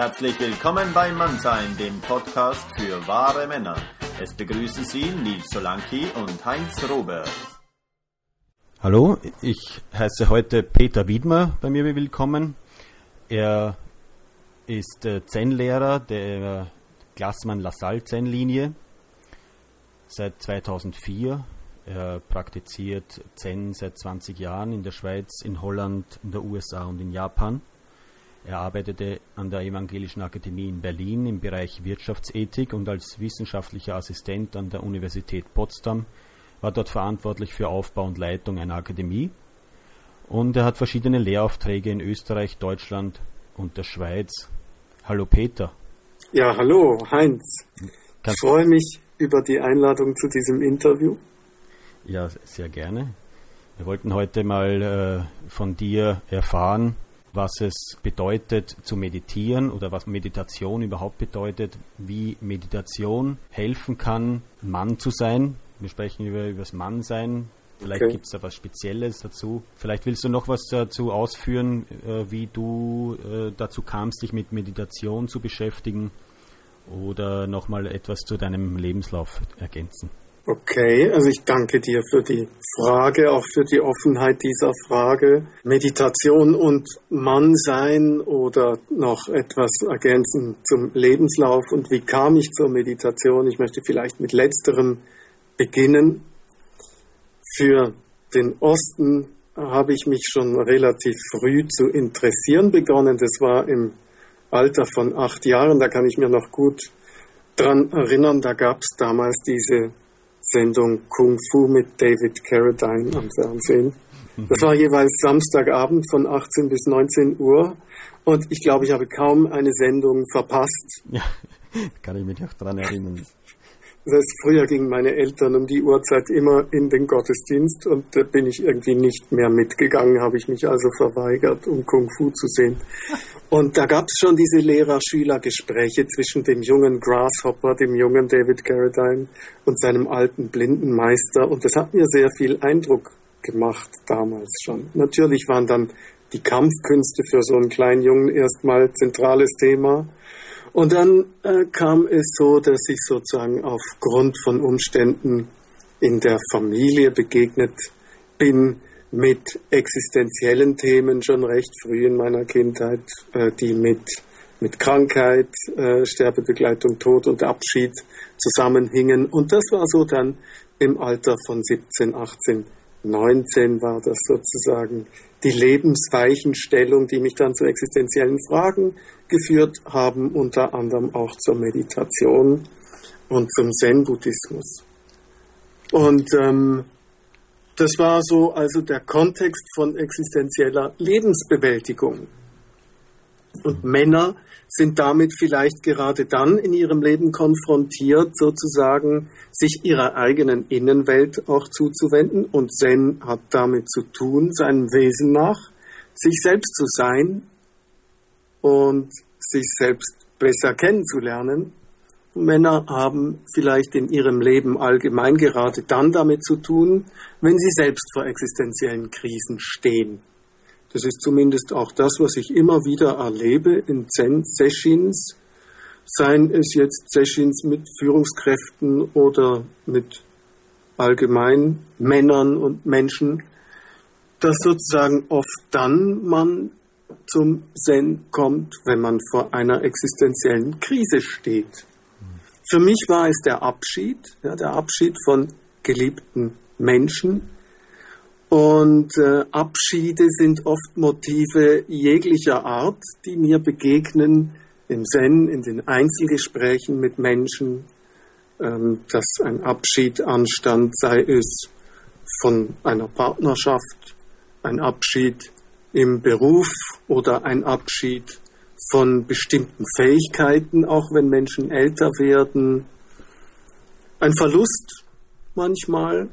Herzlich willkommen bei Mannsein, dem Podcast für wahre Männer. Es begrüßen Sie Nils Solanki und Heinz Robert. Hallo, ich heiße heute Peter Wiedmer bei mir willkommen. Er ist äh, Zen-Lehrer der Glassmann-Lassalle-Zen-Linie seit 2004. Er praktiziert Zen seit 20 Jahren in der Schweiz, in Holland, in der USA und in Japan. Er arbeitete an der Evangelischen Akademie in Berlin im Bereich Wirtschaftsethik und als wissenschaftlicher Assistent an der Universität Potsdam war dort verantwortlich für Aufbau und Leitung einer Akademie. Und er hat verschiedene Lehraufträge in Österreich, Deutschland und der Schweiz. Hallo Peter. Ja, hallo Heinz. Kannst ich freue mich über die Einladung zu diesem Interview. Ja, sehr gerne. Wir wollten heute mal äh, von dir erfahren, was es bedeutet zu meditieren oder was Meditation überhaupt bedeutet, wie Meditation helfen kann, Mann zu sein. Wir sprechen über, über das Mannsein. Vielleicht okay. gibt es da was Spezielles dazu. Vielleicht willst du noch was dazu ausführen, äh, wie du äh, dazu kamst, dich mit Meditation zu beschäftigen oder nochmal etwas zu deinem Lebenslauf ergänzen. Okay, also ich danke dir für die Frage, auch für die Offenheit dieser Frage. Meditation und Mannsein oder noch etwas ergänzen zum Lebenslauf und wie kam ich zur Meditation? Ich möchte vielleicht mit letzterem beginnen. Für den Osten habe ich mich schon relativ früh zu interessieren begonnen. Das war im Alter von acht Jahren, da kann ich mir noch gut dran erinnern, da gab es damals diese Sendung Kung Fu mit David Carradine am Fernsehen. Das war jeweils Samstagabend von 18 bis 19 Uhr und ich glaube, ich habe kaum eine Sendung verpasst. Ja, kann ich mich auch daran erinnern. Das früher gingen meine Eltern um die Uhrzeit immer in den Gottesdienst und da bin ich irgendwie nicht mehr mitgegangen, habe ich mich also verweigert, um Kung Fu zu sehen. Und da gab es schon diese Lehrer-Schüler-Gespräche zwischen dem jungen Grasshopper, dem jungen David Carradine und seinem alten blinden Meister und das hat mir sehr viel Eindruck gemacht damals schon. Natürlich waren dann die Kampfkünste für so einen kleinen Jungen erstmal zentrales Thema. Und dann äh, kam es so, dass ich sozusagen aufgrund von Umständen in der Familie begegnet bin mit existenziellen Themen schon recht früh in meiner Kindheit, äh, die mit, mit Krankheit, äh, Sterbebegleitung, Tod und Abschied zusammenhingen. Und das war so dann im Alter von 17, 18, 19 war das sozusagen die Lebensweichenstellung, die mich dann zu existenziellen Fragen geführt haben, unter anderem auch zur Meditation und zum Zen-Buddhismus. Und ähm, das war so also der Kontext von existenzieller Lebensbewältigung. Und Männer sind damit vielleicht gerade dann in ihrem Leben konfrontiert, sozusagen sich ihrer eigenen Innenwelt auch zuzuwenden. Und Zen hat damit zu tun, seinem Wesen nach, sich selbst zu sein und sich selbst besser kennenzulernen. Männer haben vielleicht in ihrem Leben allgemein gerade dann damit zu tun, wenn sie selbst vor existenziellen Krisen stehen. Das ist zumindest auch das, was ich immer wieder erlebe in Zen-Sessions, seien es jetzt Sessions mit Führungskräften oder mit allgemein Männern und Menschen, dass sozusagen oft dann man zum Zen kommt, wenn man vor einer existenziellen Krise steht. Für mich war es der Abschied, ja, der Abschied von geliebten Menschen, und äh, Abschiede sind oft Motive jeglicher Art, die mir begegnen im Zen, in den Einzelgesprächen mit Menschen, ähm, dass ein Abschied anstand, sei es von einer Partnerschaft, ein Abschied im Beruf oder ein Abschied von bestimmten Fähigkeiten, auch wenn Menschen älter werden, ein Verlust manchmal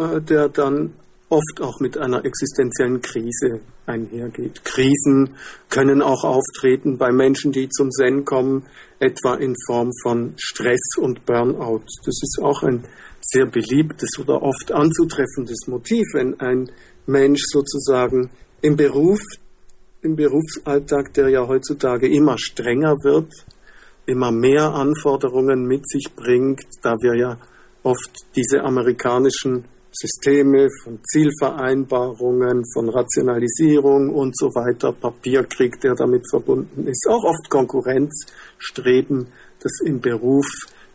äh, der dann oft auch mit einer existenziellen Krise einhergeht. Krisen können auch auftreten bei Menschen, die zum Zen kommen, etwa in Form von Stress und Burnout. Das ist auch ein sehr beliebtes oder oft anzutreffendes Motiv, wenn ein Mensch sozusagen im Beruf im Berufsalltag, der ja heutzutage immer strenger wird, immer mehr Anforderungen mit sich bringt, da wir ja oft diese amerikanischen Systeme von Zielvereinbarungen, von Rationalisierung und so weiter, Papierkrieg, der damit verbunden ist, auch oft Konkurrenzstreben, das im Beruf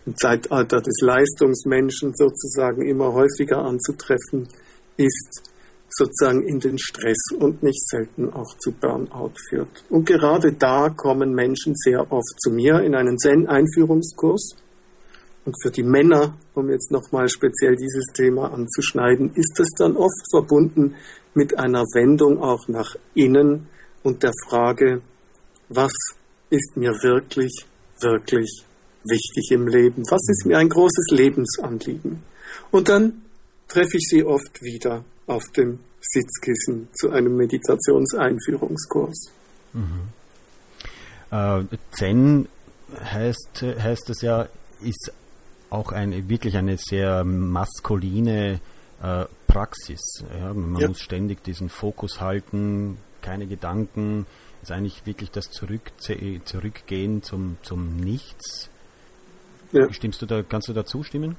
im Zeitalter des Leistungsmenschen sozusagen immer häufiger anzutreffen ist, sozusagen in den Stress und nicht selten auch zu Burnout führt. Und gerade da kommen Menschen sehr oft zu mir in einen Zen-Einführungskurs. Und für die Männer, um jetzt nochmal speziell dieses Thema anzuschneiden, ist es dann oft verbunden mit einer Wendung auch nach innen und der Frage, was ist mir wirklich, wirklich wichtig im Leben? Was ist mir ein großes Lebensanliegen? Und dann treffe ich sie oft wieder auf dem Sitzkissen zu einem Meditationseinführungskurs. Mhm. Äh, Zen heißt, heißt es ja, ist auch eine, wirklich eine sehr maskuline äh, Praxis. Ja? Man ja. muss ständig diesen Fokus halten, keine Gedanken, ist eigentlich wirklich das Zurück, Zurückgehen zum, zum Nichts. Ja. Stimmst du da, kannst du da zustimmen?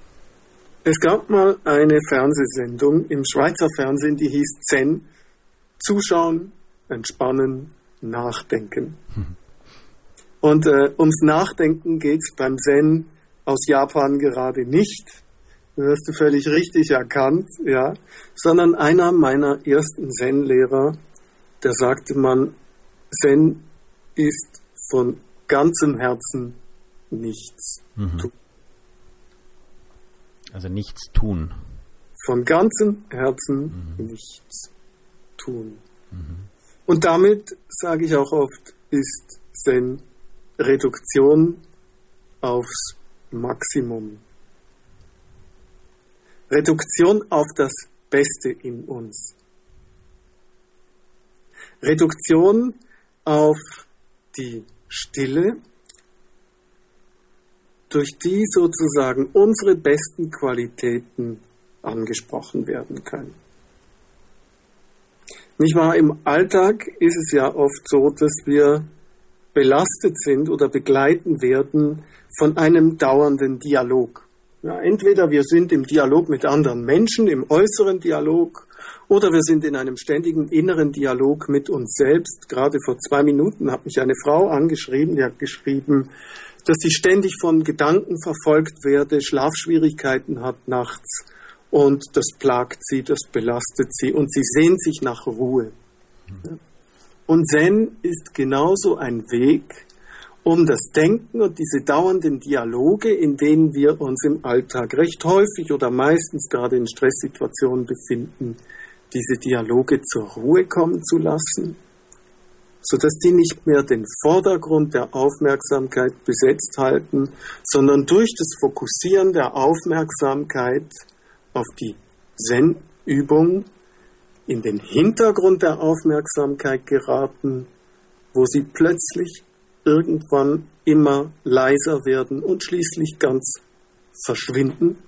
Es gab mal eine Fernsehsendung im Schweizer Fernsehen, die hieß Zen. Zuschauen, entspannen, nachdenken. Und äh, ums Nachdenken geht es beim Zen aus Japan gerade nicht. Das hast du völlig richtig erkannt, ja. Sondern einer meiner ersten Zen-Lehrer, der sagte man, Zen ist von ganzem Herzen nichts mhm. Also nichts tun. Von ganzem Herzen mhm. nichts tun. Mhm. Und damit, sage ich auch oft, ist Zen Reduktion aufs Maximum. Reduktion auf das Beste in uns. Reduktion auf die Stille, durch die sozusagen unsere besten Qualitäten angesprochen werden können. Nicht wahr? Im Alltag ist es ja oft so, dass wir belastet sind oder begleiten werden von einem dauernden Dialog. Ja, entweder wir sind im Dialog mit anderen Menschen, im äußeren Dialog, oder wir sind in einem ständigen inneren Dialog mit uns selbst. Gerade vor zwei Minuten hat mich eine Frau angeschrieben, die hat geschrieben, dass sie ständig von Gedanken verfolgt werde, Schlafschwierigkeiten hat nachts und das plagt sie, das belastet sie und sie sehnt sich nach Ruhe. Und Zen ist genauso ein Weg, um das Denken und diese dauernden Dialoge, in denen wir uns im Alltag recht häufig oder meistens gerade in Stresssituationen befinden, diese Dialoge zur Ruhe kommen zu lassen sodass die nicht mehr den Vordergrund der Aufmerksamkeit besetzt halten, sondern durch das Fokussieren der Aufmerksamkeit auf die Zen-Übung in den Hintergrund der Aufmerksamkeit geraten, wo sie plötzlich irgendwann immer leiser werden und schließlich ganz verschwinden.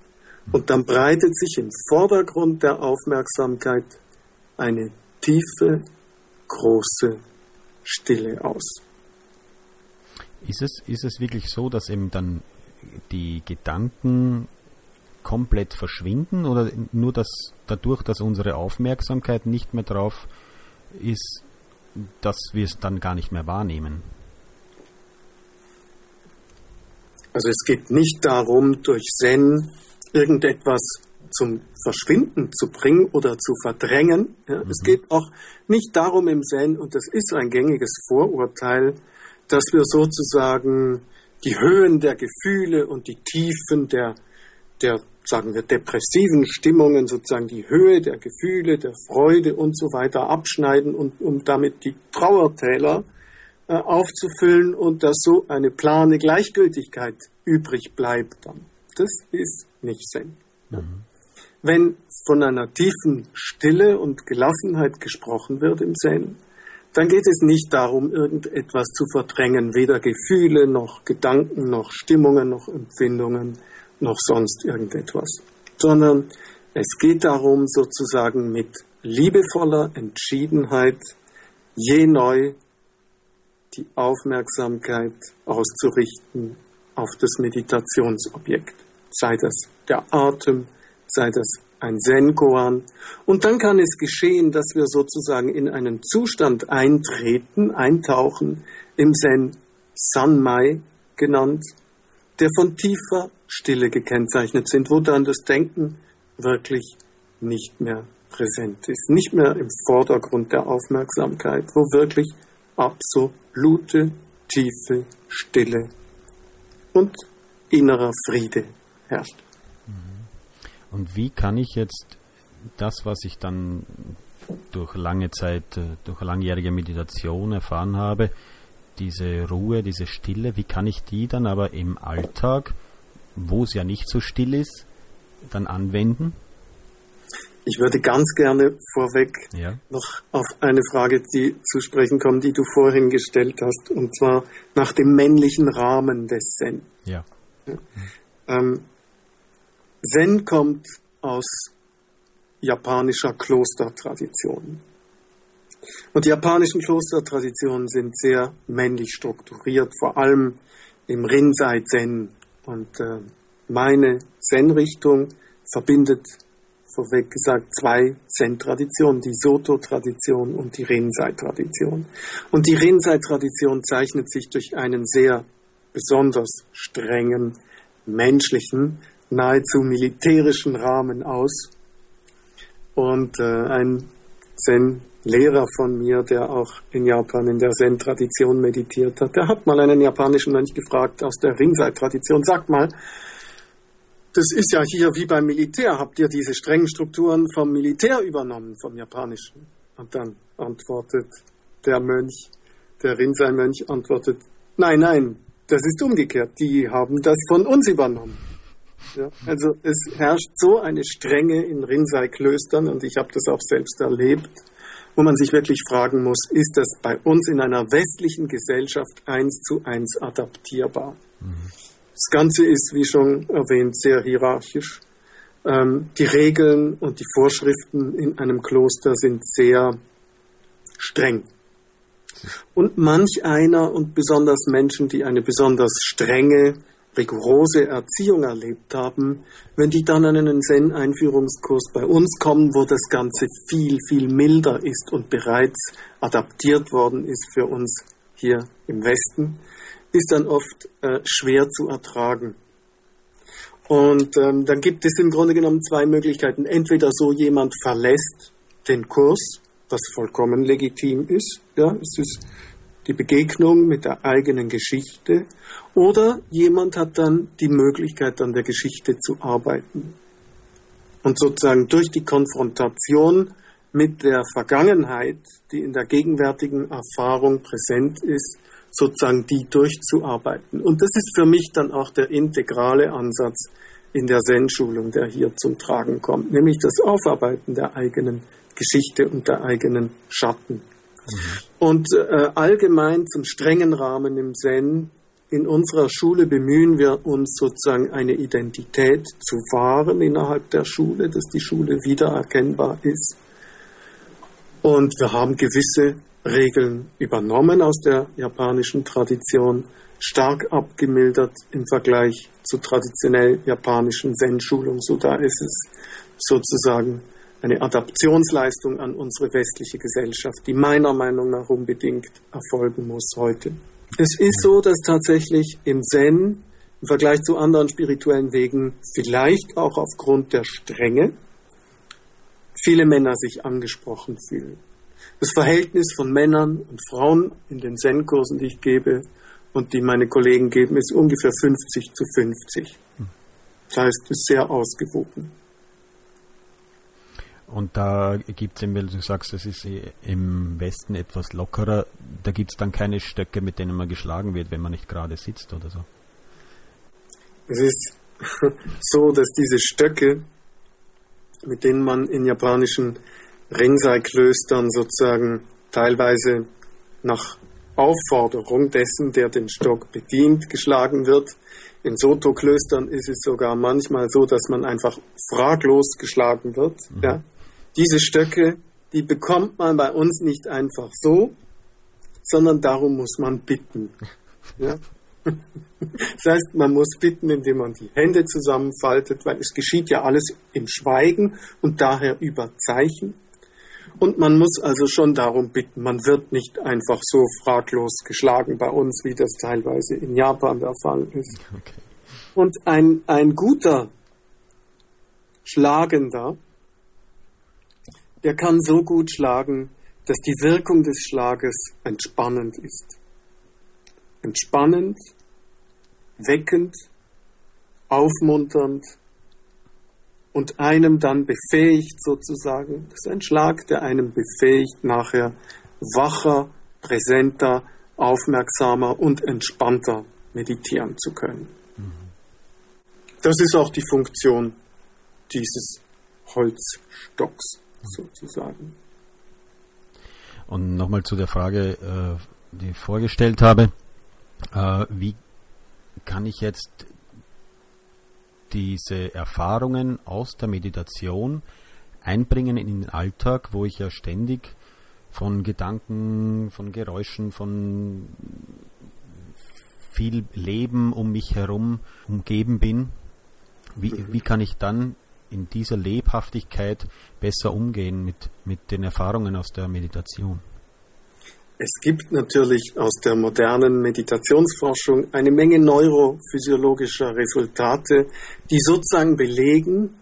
Und dann breitet sich im Vordergrund der Aufmerksamkeit eine tiefe, große Stille aus. Ist es, ist es wirklich so, dass eben dann die Gedanken komplett verschwinden oder nur dass dadurch, dass unsere Aufmerksamkeit nicht mehr drauf ist, dass wir es dann gar nicht mehr wahrnehmen? Also es geht nicht darum, durch Zen irgendetwas zum Verschwinden zu bringen oder zu verdrängen. Ja, mhm. Es geht auch nicht darum im Zen, und das ist ein gängiges Vorurteil, dass wir sozusagen die Höhen der Gefühle und die Tiefen der, der sagen wir, depressiven Stimmungen, sozusagen die Höhe der Gefühle, der Freude und so weiter abschneiden und um damit die Trauertäler äh, aufzufüllen und dass so eine plane Gleichgültigkeit übrig bleibt dann. Das ist nicht Zen. Mhm. Wenn von einer tiefen Stille und Gelassenheit gesprochen wird im Zen, dann geht es nicht darum, irgendetwas zu verdrängen, weder Gefühle noch Gedanken noch Stimmungen noch Empfindungen noch sonst irgendetwas, sondern es geht darum, sozusagen mit liebevoller Entschiedenheit je neu die Aufmerksamkeit auszurichten auf das Meditationsobjekt, sei das der Atem, sei das ein Zen-Koan. Und dann kann es geschehen, dass wir sozusagen in einen Zustand eintreten, eintauchen, im Zen Sanmai genannt, der von tiefer Stille gekennzeichnet sind, wo dann das Denken wirklich nicht mehr präsent ist, nicht mehr im Vordergrund der Aufmerksamkeit, wo wirklich absolute tiefe Stille und innerer Friede herrscht. Und wie kann ich jetzt das, was ich dann durch lange Zeit, äh, durch langjährige Meditation erfahren habe, diese Ruhe, diese Stille, wie kann ich die dann aber im Alltag, wo es ja nicht so still ist, dann anwenden? Ich würde ganz gerne vorweg ja. noch auf eine Frage die zu sprechen kommen, die du vorhin gestellt hast, und zwar nach dem männlichen Rahmen des Zen. Ja. ja. Ähm, Zen kommt aus japanischer Klostertradition. Und die japanischen Klostertraditionen sind sehr männlich strukturiert, vor allem im Rinzai Zen. Und äh, meine Zen-Richtung verbindet vorweg gesagt zwei Zen-Traditionen, die Soto-Tradition und die Rinzai-Tradition. Und die Rinzai-Tradition zeichnet sich durch einen sehr besonders strengen, menschlichen, nahezu militärischen Rahmen aus. Und äh, ein Zen-Lehrer von mir, der auch in Japan in der Zen-Tradition meditiert hat, der hat mal einen japanischen Mönch gefragt aus der Rinzai-Tradition, sag mal, das ist ja hier wie beim Militär. Habt ihr diese strengen Strukturen vom Militär übernommen, vom Japanischen? Und dann antwortet der Mönch, der Rinzai-Mönch antwortet, nein, nein, das ist umgekehrt. Die haben das von uns übernommen. Ja, also es herrscht so eine Strenge in Rinzai-Klöstern und ich habe das auch selbst erlebt, wo man sich wirklich fragen muss, ist das bei uns in einer westlichen Gesellschaft eins zu eins adaptierbar? Mhm. Das Ganze ist, wie schon erwähnt, sehr hierarchisch. Ähm, die Regeln und die Vorschriften in einem Kloster sind sehr streng. Und manch einer und besonders Menschen, die eine besonders strenge, rigorose Erziehung erlebt haben, wenn die dann an einen Zen-Einführungskurs bei uns kommen, wo das Ganze viel, viel milder ist und bereits adaptiert worden ist für uns hier im Westen, ist dann oft äh, schwer zu ertragen. Und ähm, dann gibt es im Grunde genommen zwei Möglichkeiten. Entweder so jemand verlässt den Kurs, was vollkommen legitim ist, ja, es ist die Begegnung mit der eigenen Geschichte, oder jemand hat dann die Möglichkeit, an der Geschichte zu arbeiten. Und sozusagen durch die Konfrontation mit der Vergangenheit, die in der gegenwärtigen Erfahrung präsent ist, sozusagen die durchzuarbeiten. Und das ist für mich dann auch der integrale Ansatz in der Zen-Schulung, der hier zum Tragen kommt, nämlich das Aufarbeiten der eigenen Geschichte und der eigenen Schatten. Mhm. Und äh, allgemein zum strengen Rahmen im Zen, in unserer Schule bemühen wir uns sozusagen eine Identität zu wahren innerhalb der Schule, dass die Schule wiedererkennbar ist. Und wir haben gewisse Regeln übernommen aus der japanischen Tradition, stark abgemildert im Vergleich zur traditionell japanischen Zen-Schulung. So da ist es sozusagen eine Adaptionsleistung an unsere westliche Gesellschaft, die meiner Meinung nach unbedingt erfolgen muss heute. Es ist so, dass tatsächlich im Zen im Vergleich zu anderen spirituellen Wegen, vielleicht auch aufgrund der Strenge, viele Männer sich angesprochen fühlen. Das Verhältnis von Männern und Frauen in den Zen-Kursen, die ich gebe und die meine Kollegen geben, ist ungefähr 50 zu 50. Das heißt, es ist sehr ausgewogen. Und da gibt es eben, weil du sagst, es ist im Westen etwas lockerer, da gibt es dann keine Stöcke, mit denen man geschlagen wird, wenn man nicht gerade sitzt oder so. Es ist so, dass diese Stöcke, mit denen man in japanischen Rinzai-Klöstern sozusagen teilweise nach Aufforderung dessen, der den Stock bedient, geschlagen wird. In Soto-Klöstern ist es sogar manchmal so, dass man einfach fraglos geschlagen wird. Mhm. Ja. Diese Stöcke, die bekommt man bei uns nicht einfach so, sondern darum muss man bitten. Ja? Das heißt, man muss bitten, indem man die Hände zusammenfaltet, weil es geschieht ja alles im Schweigen und daher über Zeichen. Und man muss also schon darum bitten, man wird nicht einfach so fraglos geschlagen bei uns, wie das teilweise in Japan der Fall ist. Okay. Und ein, ein guter Schlagender, der kann so gut schlagen, dass die Wirkung des Schlages entspannend ist. Entspannend, weckend, aufmunternd und einem dann befähigt sozusagen. Das ist ein Schlag, der einem befähigt, nachher wacher, präsenter, aufmerksamer und entspannter meditieren zu können. Das ist auch die Funktion dieses Holzstocks sozusagen. Und nochmal zu der Frage, äh, die ich vorgestellt habe, äh, wie kann ich jetzt diese Erfahrungen aus der Meditation einbringen in den Alltag, wo ich ja ständig von Gedanken, von Geräuschen, von viel Leben um mich herum umgeben bin. Wie, mhm. wie kann ich dann in dieser Lebhaftigkeit besser umgehen mit, mit den Erfahrungen aus der Meditation? Es gibt natürlich aus der modernen Meditationsforschung eine Menge neurophysiologischer Resultate, die sozusagen belegen,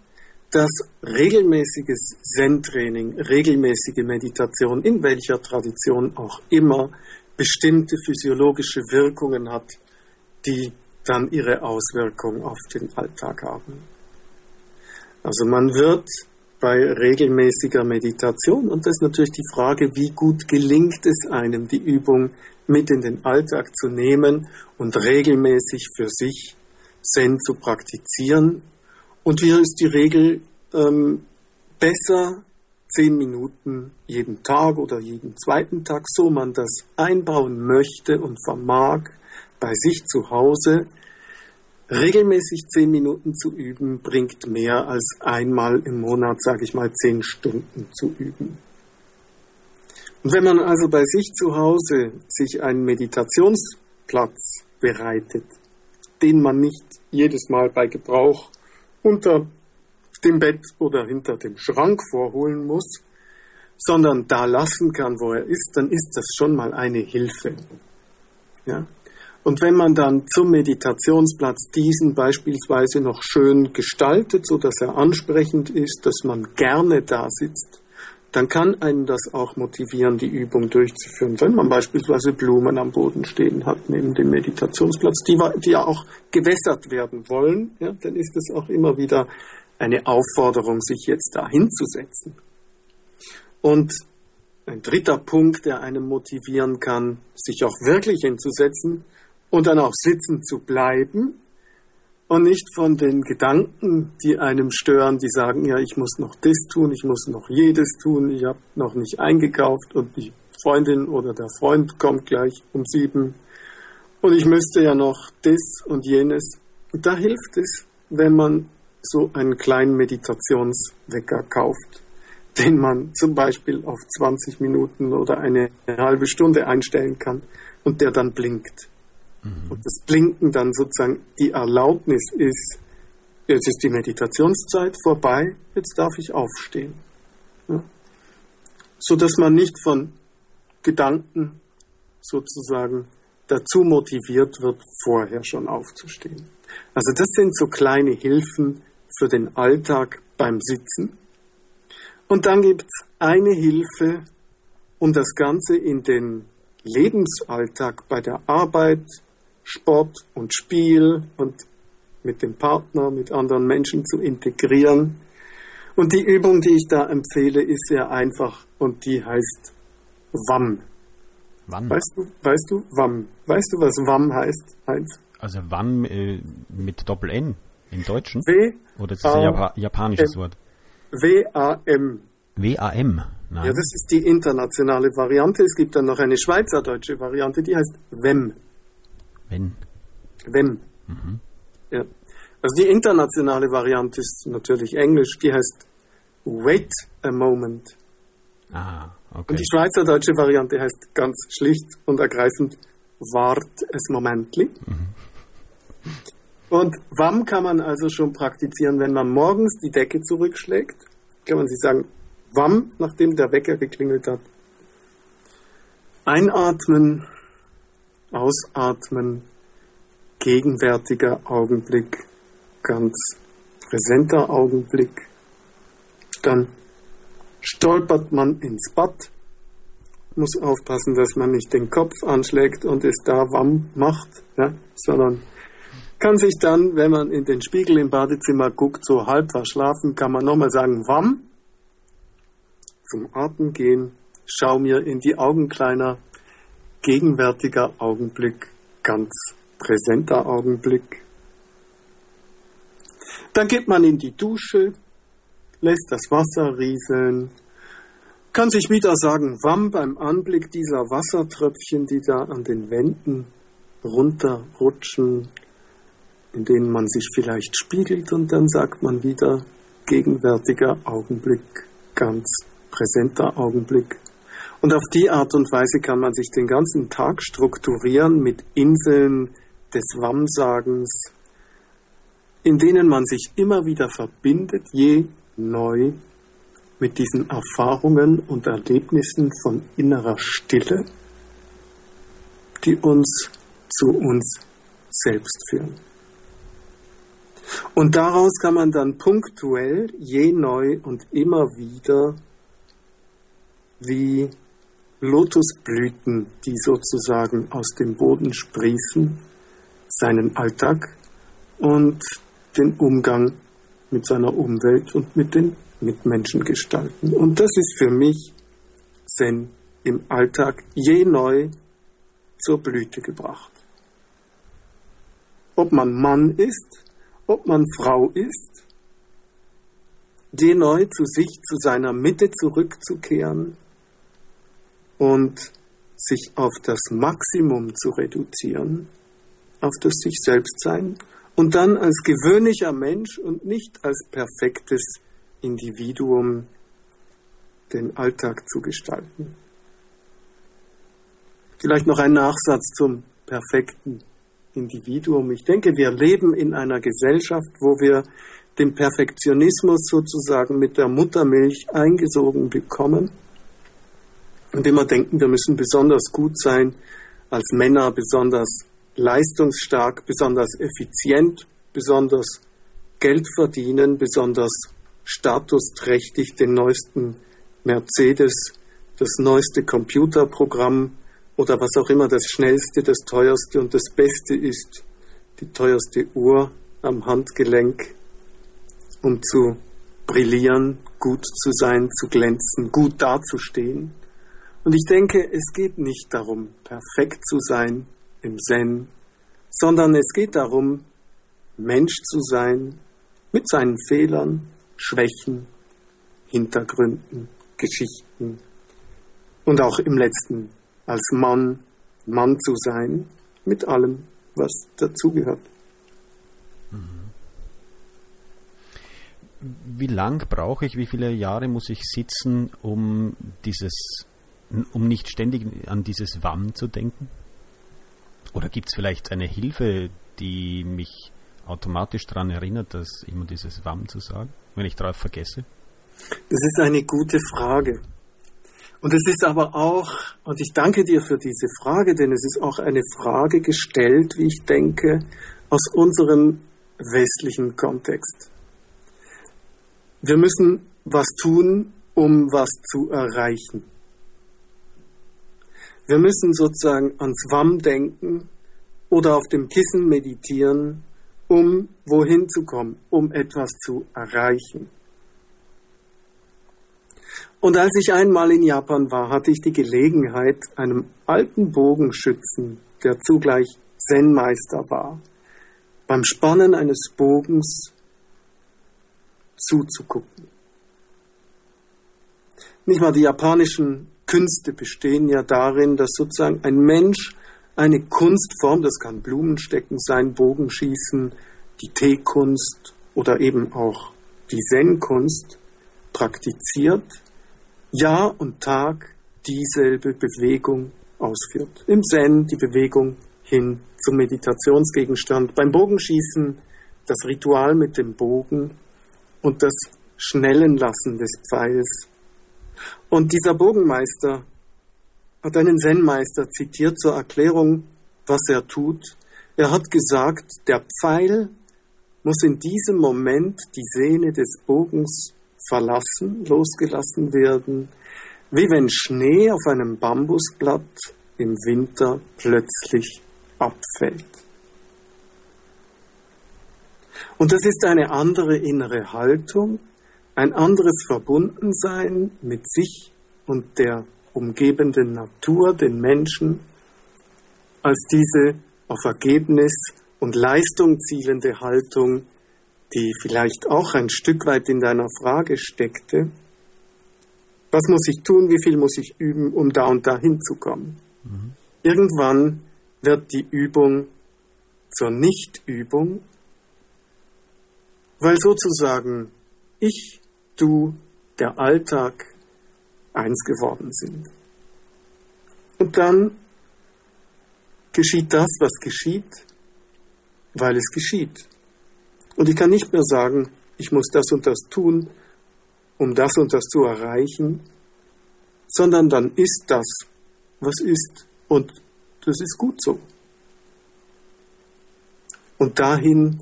dass regelmäßiges Zen-Training, regelmäßige Meditation, in welcher Tradition auch immer, bestimmte physiologische Wirkungen hat, die dann ihre Auswirkung auf den Alltag haben. Also man wird bei regelmäßiger Meditation, und das ist natürlich die Frage, wie gut gelingt es einem, die Übung mit in den Alltag zu nehmen und regelmäßig für sich Zen zu praktizieren. Und hier ist die Regel ähm, besser zehn Minuten jeden Tag oder jeden zweiten Tag, so man das einbauen möchte und vermag, bei sich zu Hause Regelmäßig zehn Minuten zu üben bringt mehr als einmal im Monat, sage ich mal, zehn Stunden zu üben. Und wenn man also bei sich zu Hause sich einen Meditationsplatz bereitet, den man nicht jedes Mal bei Gebrauch unter dem Bett oder hinter dem Schrank vorholen muss, sondern da lassen kann, wo er ist, dann ist das schon mal eine Hilfe. Ja? Und wenn man dann zum Meditationsplatz diesen beispielsweise noch schön gestaltet, so dass er ansprechend ist, dass man gerne da sitzt, dann kann einen das auch motivieren, die Übung durchzuführen. Wenn man beispielsweise Blumen am Boden stehen hat neben dem Meditationsplatz, die, die ja auch gewässert werden wollen, ja, dann ist es auch immer wieder eine Aufforderung, sich jetzt da hinzusetzen. Und ein dritter Punkt, der einen motivieren kann, sich auch wirklich hinzusetzen, und dann auch sitzen zu bleiben und nicht von den Gedanken, die einem stören, die sagen, ja, ich muss noch das tun, ich muss noch jedes tun, ich habe noch nicht eingekauft und die Freundin oder der Freund kommt gleich um sieben und ich müsste ja noch das und jenes. Und da hilft es, wenn man so einen kleinen Meditationswecker kauft, den man zum Beispiel auf 20 Minuten oder eine halbe Stunde einstellen kann und der dann blinkt. Mhm. Und das Blinken dann sozusagen die Erlaubnis ist, jetzt ist die Meditationszeit vorbei, jetzt darf ich aufstehen. Ja? So dass man nicht von Gedanken sozusagen dazu motiviert wird, vorher schon aufzustehen. Also das sind so kleine Hilfen für den Alltag beim Sitzen. Und dann gibt es eine Hilfe, um das Ganze in den Lebensalltag bei der Arbeit, Sport und Spiel und mit dem Partner, mit anderen Menschen zu integrieren. Und die Übung, die ich da empfehle, ist sehr einfach und die heißt WAM. WAM. Weißt du, weißt du, WAM. Weißt du, was WAM heißt, Heinz? Also WAM äh, mit Doppel-N im Deutschen? W. Oder ist das ein Japa japanisches Wort? W-A-M. W-A-M? Ja, das ist die internationale Variante. Es gibt dann noch eine schweizerdeutsche Variante, die heißt WEM. Wenn. Wenn. Mhm. Ja. Also die internationale Variante ist natürlich Englisch, die heißt Wait a Moment. Ah. Okay. Und die schweizerdeutsche Variante heißt ganz schlicht und ergreifend Wart es Momentli. Mhm. Und WAM kann man also schon praktizieren, wenn man morgens die Decke zurückschlägt. Kann man sich sagen, WAM, nachdem der Wecker geklingelt hat. Einatmen, ausatmen, gegenwärtiger Augenblick, ganz präsenter Augenblick. Dann stolpert man ins Bad, muss aufpassen, dass man nicht den Kopf anschlägt und es da warm macht, ja, sondern kann sich dann, wenn man in den Spiegel im Badezimmer guckt, so halb verschlafen, kann man nochmal sagen, warm, zum Atmen gehen, schau mir in die Augen kleiner, gegenwärtiger Augenblick, ganz präsenter Augenblick. Dann geht man in die Dusche, lässt das Wasser rieseln, kann sich wieder sagen, Wamm beim Anblick dieser Wassertröpfchen, die da an den Wänden runterrutschen, in denen man sich vielleicht spiegelt und dann sagt man wieder, gegenwärtiger Augenblick, ganz präsenter Augenblick. Und auf die Art und Weise kann man sich den ganzen Tag strukturieren mit Inseln des Wammsagens, in denen man sich immer wieder verbindet, je neu mit diesen Erfahrungen und Erlebnissen von innerer Stille, die uns zu uns selbst führen. Und daraus kann man dann punktuell je neu und immer wieder wie Lotusblüten, die sozusagen aus dem Boden sprießen, seinen Alltag und den Umgang mit seiner Umwelt und mit den Mitmenschen gestalten. Und das ist für mich Zen im Alltag je neu zur Blüte gebracht. Ob man Mann ist, ob man Frau ist, je neu zu sich, zu seiner Mitte zurückzukehren und sich auf das Maximum zu reduzieren, auf das sich selbst sein und dann als gewöhnlicher Mensch und nicht als perfektes Individuum den Alltag zu gestalten. Vielleicht noch ein Nachsatz zum perfekten Individuum. Ich denke, wir leben in einer Gesellschaft, wo wir den Perfektionismus sozusagen mit der Muttermilch eingesogen bekommen und immer denken, wir müssen besonders gut sein, als Männer besonders leistungsstark, besonders effizient, besonders Geld verdienen, besonders statusträchtig den neuesten Mercedes, das neueste Computerprogramm oder was auch immer das schnellste, das teuerste und das beste ist, die teuerste Uhr am Handgelenk, um zu brillieren, gut zu sein, zu glänzen, gut dazustehen. Und ich denke, es geht nicht darum, perfekt zu sein im Zen, sondern es geht darum, Mensch zu sein mit seinen Fehlern, Schwächen, Hintergründen, Geschichten und auch im letzten als Mann, Mann zu sein, mit allem, was dazugehört. Wie lang brauche ich, wie viele Jahre muss ich sitzen, um dieses, um nicht ständig an dieses Wann zu denken? Oder gibt es vielleicht eine Hilfe, die mich automatisch daran erinnert, dass immer dieses Wann zu sagen, wenn ich darauf vergesse? Das ist eine gute Frage. Und es ist aber auch, und ich danke dir für diese Frage, denn es ist auch eine Frage gestellt, wie ich denke, aus unserem westlichen Kontext. Wir müssen was tun, um was zu erreichen. Wir müssen sozusagen ans WAM denken oder auf dem Kissen meditieren, um wohin zu kommen, um etwas zu erreichen. Und als ich einmal in Japan war, hatte ich die Gelegenheit, einem alten Bogenschützen, der zugleich Zen-Meister war, beim Spannen eines Bogens zuzugucken. Nicht mal die japanischen Künste bestehen ja darin, dass sozusagen ein Mensch eine Kunstform, das kann Blumenstecken sein, Bogenschießen, die Teekunst oder eben auch die Zen-Kunst praktiziert Jahr und Tag dieselbe Bewegung ausführt. Im Zen die Bewegung hin zum Meditationsgegenstand. Beim Bogenschießen das Ritual mit dem Bogen und das Schnellen Lassen des Pfeils. Und dieser Bogenmeister hat einen Zen-Meister zitiert zur Erklärung, was er tut. Er hat gesagt, der Pfeil muss in diesem Moment die Sehne des Bogens verlassen, losgelassen werden, wie wenn Schnee auf einem Bambusblatt im Winter plötzlich abfällt. Und das ist eine andere innere Haltung, ein anderes Verbundensein mit sich und der umgebenden Natur, den Menschen, als diese auf Ergebnis und Leistung zielende Haltung, die vielleicht auch ein Stück weit in deiner Frage steckte. Was muss ich tun? Wie viel muss ich üben, um da und da hinzukommen? Mhm. Irgendwann wird die Übung zur Nichtübung, weil sozusagen ich, du, der Alltag eins geworden sind. Und dann geschieht das, was geschieht, weil es geschieht. Und ich kann nicht mehr sagen, ich muss das und das tun, um das und das zu erreichen, sondern dann ist das, was ist. Und das ist gut so. Und dahin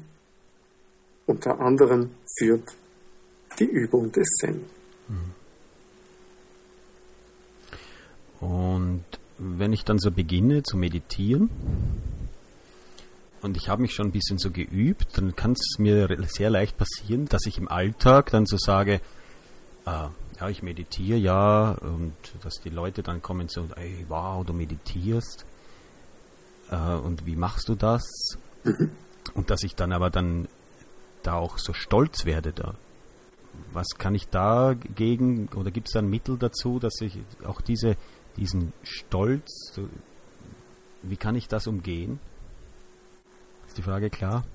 unter anderem führt die Übung des Zen. Und wenn ich dann so beginne zu meditieren und ich habe mich schon ein bisschen so geübt, dann kann es mir sehr leicht passieren, dass ich im Alltag dann so sage, äh, ja, ich meditiere ja und dass die Leute dann kommen so, ey, wow, du meditierst äh, und wie machst du das? Mhm. Und dass ich dann aber dann da auch so stolz werde da. Was kann ich dagegen oder gibt es da ein Mittel dazu, dass ich auch diese, diesen Stolz, wie kann ich das umgehen? Ist die Frage klar?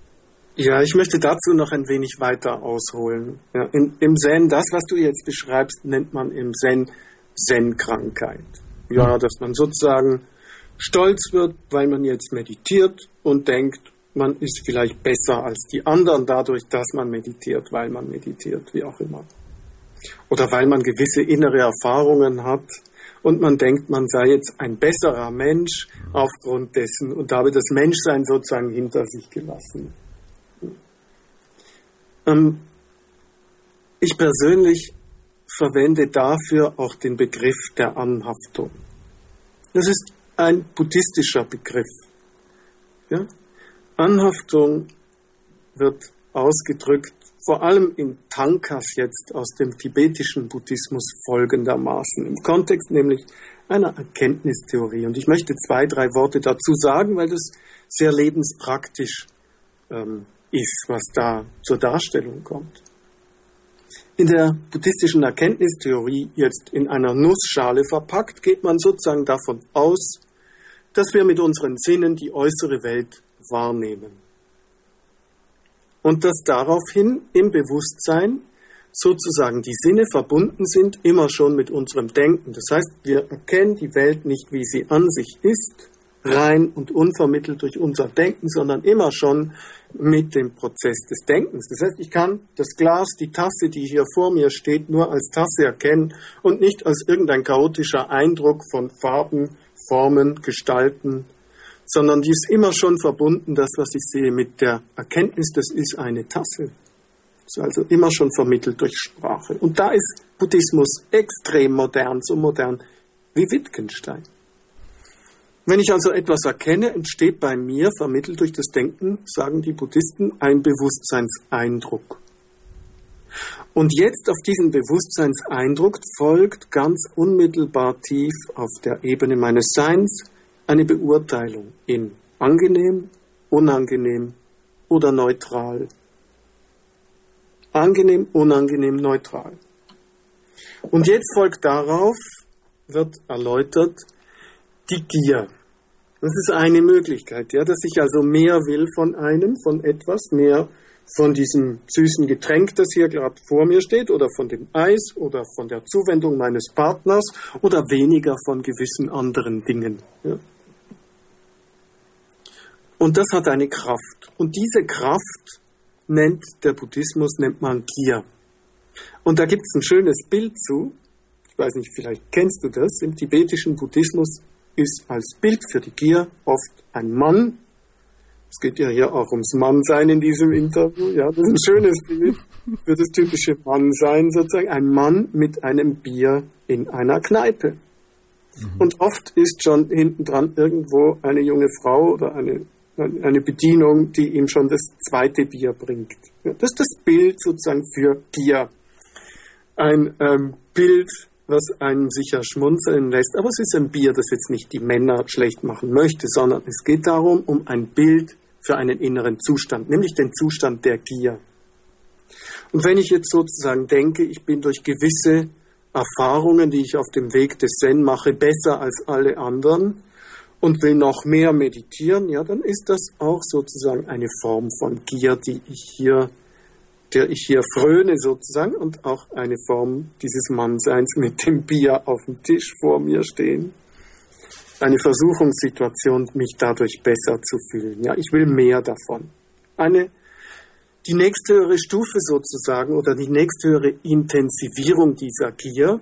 Ja, ich möchte dazu noch ein wenig weiter ausholen. Ja, in, Im Zen, das, was du jetzt beschreibst, nennt man im Zen Zen-Krankheit. Ja, dass man sozusagen stolz wird, weil man jetzt meditiert und denkt, man ist vielleicht besser als die anderen dadurch, dass man meditiert, weil man meditiert, wie auch immer. Oder weil man gewisse innere Erfahrungen hat und man denkt, man sei jetzt ein besserer Mensch aufgrund dessen und habe das Menschsein sozusagen hinter sich gelassen. Ähm, ich persönlich verwende dafür auch den Begriff der Anhaftung. Das ist ein buddhistischer Begriff. Ja? Anhaftung wird ausgedrückt, vor allem in Tankas jetzt aus dem tibetischen Buddhismus folgendermaßen, im Kontext nämlich einer Erkenntnistheorie. Und ich möchte zwei, drei Worte dazu sagen, weil das sehr lebenspraktisch ähm, ist, was da zur Darstellung kommt. In der buddhistischen Erkenntnistheorie, jetzt in einer Nussschale verpackt, geht man sozusagen davon aus, dass wir mit unseren Sinnen die äußere Welt wahrnehmen. Und dass daraufhin im Bewusstsein sozusagen die Sinne verbunden sind, immer schon mit unserem Denken. Das heißt, wir erkennen die Welt nicht, wie sie an sich ist, rein und unvermittelt durch unser Denken, sondern immer schon mit dem Prozess des Denkens. Das heißt, ich kann das Glas, die Tasse, die hier vor mir steht, nur als Tasse erkennen und nicht als irgendein chaotischer Eindruck von Farben, Formen, Gestalten, sondern die ist immer schon verbunden, das, was ich sehe, mit der Erkenntnis, das ist eine Tasse. Das ist also immer schon vermittelt durch Sprache. Und da ist Buddhismus extrem modern, so modern wie Wittgenstein. Wenn ich also etwas erkenne, entsteht bei mir, vermittelt durch das Denken, sagen die Buddhisten, ein Bewusstseinseindruck. Und jetzt auf diesen Bewusstseinseindruck folgt ganz unmittelbar tief auf der Ebene meines Seins eine Beurteilung in angenehm, unangenehm oder neutral. Angenehm, unangenehm, neutral. Und jetzt folgt darauf, wird erläutert, die Gier. Das ist eine Möglichkeit, ja, dass ich also mehr will von einem, von etwas, mehr von diesem süßen Getränk, das hier gerade vor mir steht, oder von dem Eis oder von der Zuwendung meines Partners oder weniger von gewissen anderen Dingen. Ja. Und das hat eine Kraft. Und diese Kraft nennt der Buddhismus, nennt man Gier. Und da gibt es ein schönes Bild zu. Ich weiß nicht, vielleicht kennst du das. Im tibetischen Buddhismus ist als Bild für die Gier oft ein Mann. Es geht ja hier auch ums Mannsein in diesem Interview. Ja, das ist ein schönes Bild für das typische Mannsein sozusagen. Ein Mann mit einem Bier in einer Kneipe. Mhm. Und oft ist schon hinten dran irgendwo eine junge Frau oder eine, eine Bedienung, die ihm schon das zweite Bier bringt. Das ist das Bild sozusagen für Gier. Ein ähm, Bild was einem sicher schmunzeln lässt. Aber es ist ein Bier, das jetzt nicht die Männer schlecht machen möchte, sondern es geht darum, um ein Bild für einen inneren Zustand, nämlich den Zustand der Gier. Und wenn ich jetzt sozusagen denke, ich bin durch gewisse Erfahrungen, die ich auf dem Weg des Zen mache, besser als alle anderen und will noch mehr meditieren, ja, dann ist das auch sozusagen eine Form von Gier, die ich hier der ich hier fröne sozusagen und auch eine Form dieses Mannseins mit dem Bier auf dem Tisch vor mir stehen. Eine Versuchungssituation, mich dadurch besser zu fühlen. Ja, ich will mehr davon. Eine, die nächsthöhere Stufe sozusagen oder die nächsthöhere Intensivierung dieser Gier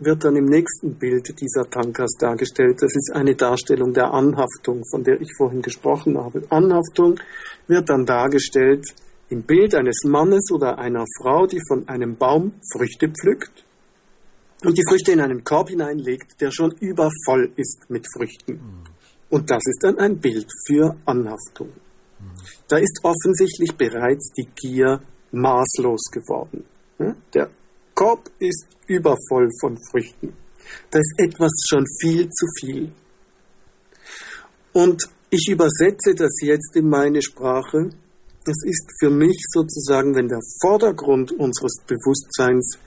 wird dann im nächsten Bild dieser Tankas dargestellt. Das ist eine Darstellung der Anhaftung, von der ich vorhin gesprochen habe. Anhaftung wird dann dargestellt im Bild eines Mannes oder einer Frau, die von einem Baum Früchte pflückt und die Früchte in einen Korb hineinlegt, der schon übervoll ist mit Früchten. Und das ist dann ein Bild für Anhaftung. Da ist offensichtlich bereits die Gier maßlos geworden. Der Korb ist übervoll von Früchten. Da ist etwas schon viel zu viel. Und ich übersetze das jetzt in meine Sprache es ist für mich sozusagen, wenn der Vordergrund unseres Bewusstseins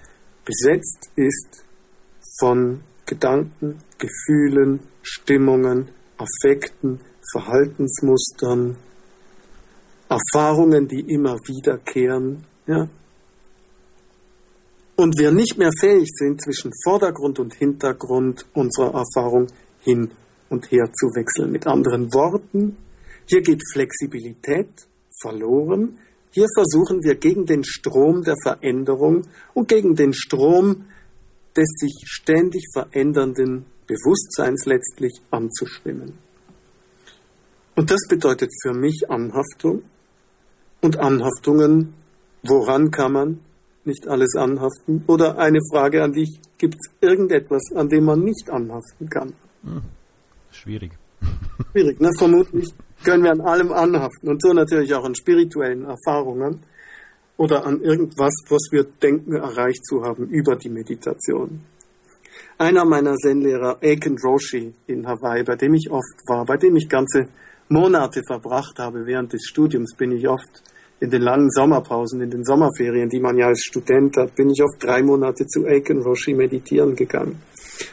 besetzt ist von Gedanken, Gefühlen, Stimmungen, Affekten, Verhaltensmustern, Erfahrungen, die immer wiederkehren, ja. Und wir nicht mehr fähig sind, zwischen Vordergrund und Hintergrund unserer Erfahrung hin und her zu wechseln. Mit anderen Worten, hier geht Flexibilität verloren. Hier versuchen wir gegen den Strom der Veränderung und gegen den Strom des sich ständig verändernden Bewusstseins letztlich anzuschwimmen. Und das bedeutet für mich Anhaftung. Und Anhaftungen, woran kann man nicht alles anhaften? Oder eine Frage an dich, gibt es irgendetwas, an dem man nicht anhaften kann? Hm, schwierig. Schwierig, ne? Vermutlich können wir an allem anhaften und so natürlich auch an spirituellen Erfahrungen oder an irgendwas, was wir denken erreicht zu haben über die Meditation. Einer meiner Zen-Lehrer, Aiken Roshi in Hawaii, bei dem ich oft war, bei dem ich ganze Monate verbracht habe während des Studiums, bin ich oft in den langen Sommerpausen, in den Sommerferien, die man ja als Student hat, bin ich oft drei Monate zu Aiken Roshi meditieren gegangen.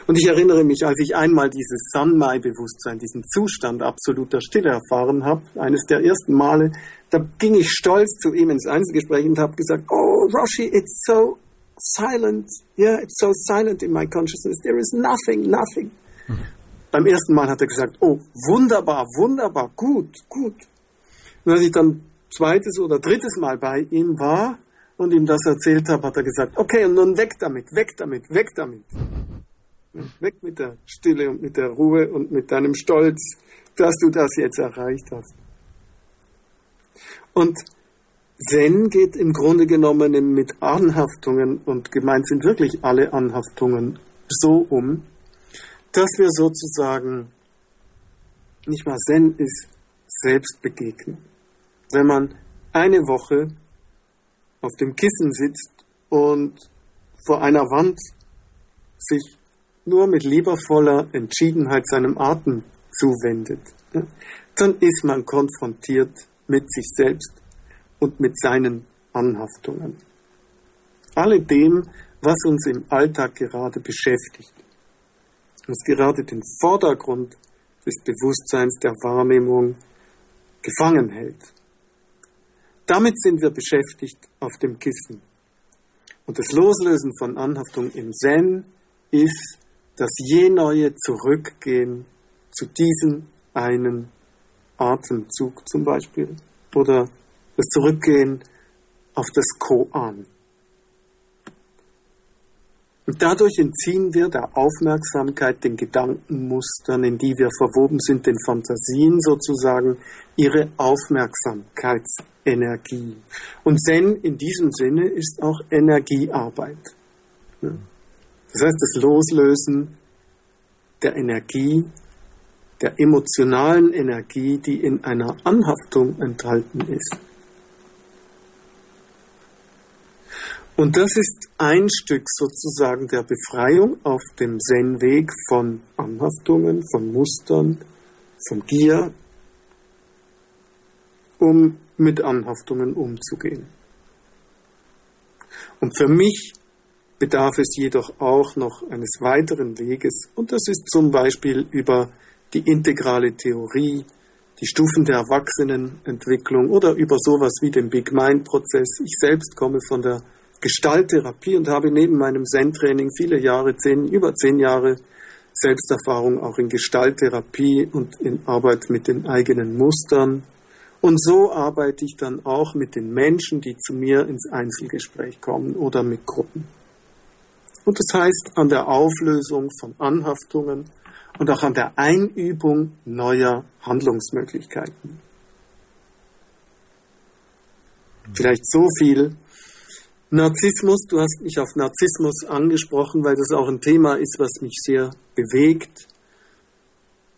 Und ich erinnere mich, als ich einmal dieses Sanmai-Bewusstsein, diesen Zustand absoluter Stille erfahren habe, eines der ersten Male, da ging ich stolz zu ihm ins Einzelgespräch und habe gesagt, oh, Roshi, it's so silent, yeah, it's so silent in my consciousness, there is nothing, nothing. Mhm. Beim ersten Mal hat er gesagt, oh, wunderbar, wunderbar, gut, gut. Und als ich dann zweites oder drittes Mal bei ihm war und ihm das erzählt habe, hat er gesagt, okay, und nun weg damit, weg damit, weg damit. Weg mit der Stille und mit der Ruhe und mit deinem Stolz, dass du das jetzt erreicht hast. Und Zen geht im Grunde genommen mit Anhaftungen und gemeint sind wirklich alle Anhaftungen so um, dass wir sozusagen nicht mal Zen ist selbst begegnen. Wenn man eine Woche auf dem Kissen sitzt und vor einer Wand sich nur mit liebevoller Entschiedenheit seinem Atem zuwendet, dann ist man konfrontiert mit sich selbst und mit seinen Anhaftungen. Alledem, was uns im Alltag gerade beschäftigt, was gerade den Vordergrund des Bewusstseins der Wahrnehmung gefangen hält. Damit sind wir beschäftigt auf dem Kissen. Und das Loslösen von Anhaftung im Zen ist das je neue Zurückgehen zu diesem einen Atemzug zum Beispiel oder das Zurückgehen auf das Koan. Dadurch entziehen wir der Aufmerksamkeit den Gedankenmustern, in die wir verwoben sind, den Fantasien sozusagen, ihre Aufmerksamkeitsenergie. Und Zen in diesem Sinne ist auch Energiearbeit. Das heißt, das Loslösen der Energie, der emotionalen Energie, die in einer Anhaftung enthalten ist. Und das ist ein Stück sozusagen der Befreiung auf dem Zen-Weg von Anhaftungen, von Mustern, von Gier, um mit Anhaftungen umzugehen. Und für mich bedarf es jedoch auch noch eines weiteren Weges, und das ist zum Beispiel über die integrale Theorie, die Stufen der Erwachsenenentwicklung oder über sowas wie den Big Mind-Prozess. Ich selbst komme von der Gestalttherapie und habe neben meinem Zen-Training viele Jahre, zehn, über zehn Jahre Selbsterfahrung auch in Gestalttherapie und in Arbeit mit den eigenen Mustern. Und so arbeite ich dann auch mit den Menschen, die zu mir ins Einzelgespräch kommen oder mit Gruppen. Und das heißt an der Auflösung von Anhaftungen und auch an der Einübung neuer Handlungsmöglichkeiten. Vielleicht so viel Narzissmus, du hast mich auf Narzissmus angesprochen, weil das auch ein Thema ist, was mich sehr bewegt.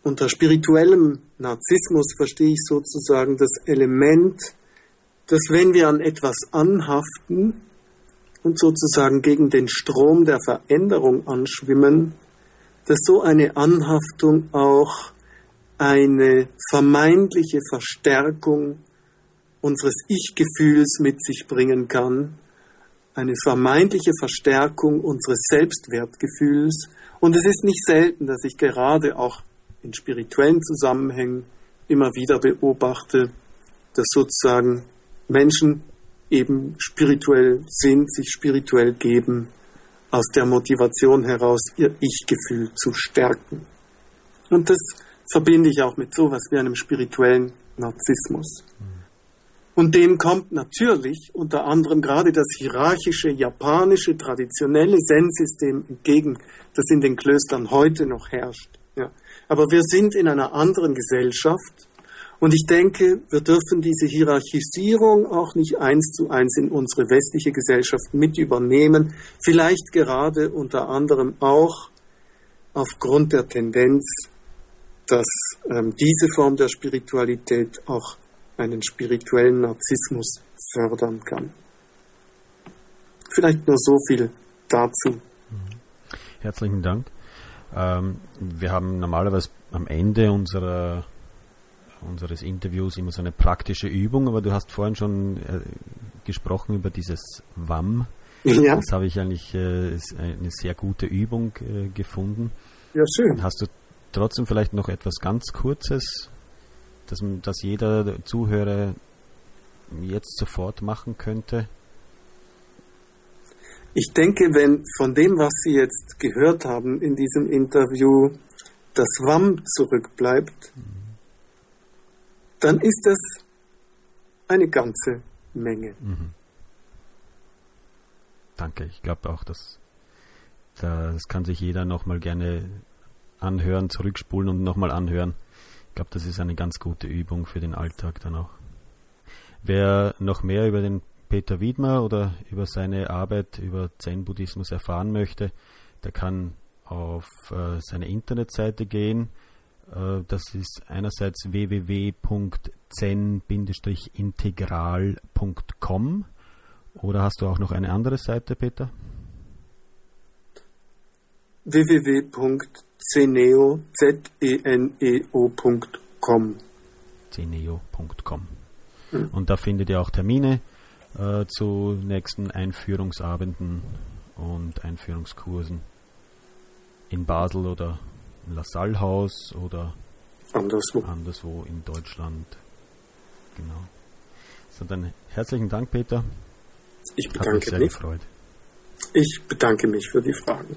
Unter spirituellem Narzissmus verstehe ich sozusagen das Element, dass wenn wir an etwas anhaften und sozusagen gegen den Strom der Veränderung anschwimmen, dass so eine Anhaftung auch eine vermeintliche Verstärkung unseres Ich-Gefühls mit sich bringen kann, eine vermeintliche Verstärkung unseres Selbstwertgefühls. Und es ist nicht selten, dass ich gerade auch in spirituellen Zusammenhängen immer wieder beobachte, dass sozusagen Menschen eben spirituell sind, sich spirituell geben, aus der Motivation heraus ihr Ich-Gefühl zu stärken. Und das verbinde ich auch mit so etwas wie einem spirituellen Narzissmus. Und dem kommt natürlich unter anderem gerade das hierarchische, japanische, traditionelle Zen-System entgegen, das in den Klöstern heute noch herrscht. Ja. Aber wir sind in einer anderen Gesellschaft und ich denke, wir dürfen diese Hierarchisierung auch nicht eins zu eins in unsere westliche Gesellschaft mit übernehmen, vielleicht gerade unter anderem auch aufgrund der Tendenz, dass ähm, diese Form der Spiritualität auch einen spirituellen Narzissmus fördern kann. Vielleicht nur so viel dazu. Herzlichen Dank. Ähm, wir haben normalerweise am Ende unserer, unseres Interviews immer so eine praktische Übung, aber du hast vorhin schon äh, gesprochen über dieses WAM. Ja. Das habe ich eigentlich äh, eine sehr gute Übung äh, gefunden. Ja, schön. Hast du trotzdem vielleicht noch etwas ganz Kurzes dass, dass jeder Zuhörer jetzt sofort machen könnte? Ich denke, wenn von dem, was Sie jetzt gehört haben in diesem Interview, das WAM zurückbleibt, mhm. dann ist das eine ganze Menge. Mhm. Danke, ich glaube auch, dass das kann sich jeder nochmal gerne anhören, zurückspulen und nochmal anhören. Ich glaube, das ist eine ganz gute Übung für den Alltag dann auch. Wer noch mehr über den Peter Wiedmer oder über seine Arbeit über Zen-Buddhismus erfahren möchte, der kann auf äh, seine Internetseite gehen. Äh, das ist einerseits www.zen-integral.com oder hast du auch noch eine andere Seite, Peter? www.zen zeneo, z-e-n-e-o.com. zeneo.com. Mhm. Und da findet ihr auch Termine äh, zu nächsten Einführungsabenden und Einführungskursen in Basel oder im Lassalle-Haus oder anderswo. anderswo in Deutschland. Genau. So, dann herzlichen Dank, Peter. Ich bedanke Hat mich. Sehr mich. Gefreut. Ich bedanke mich für die Fragen.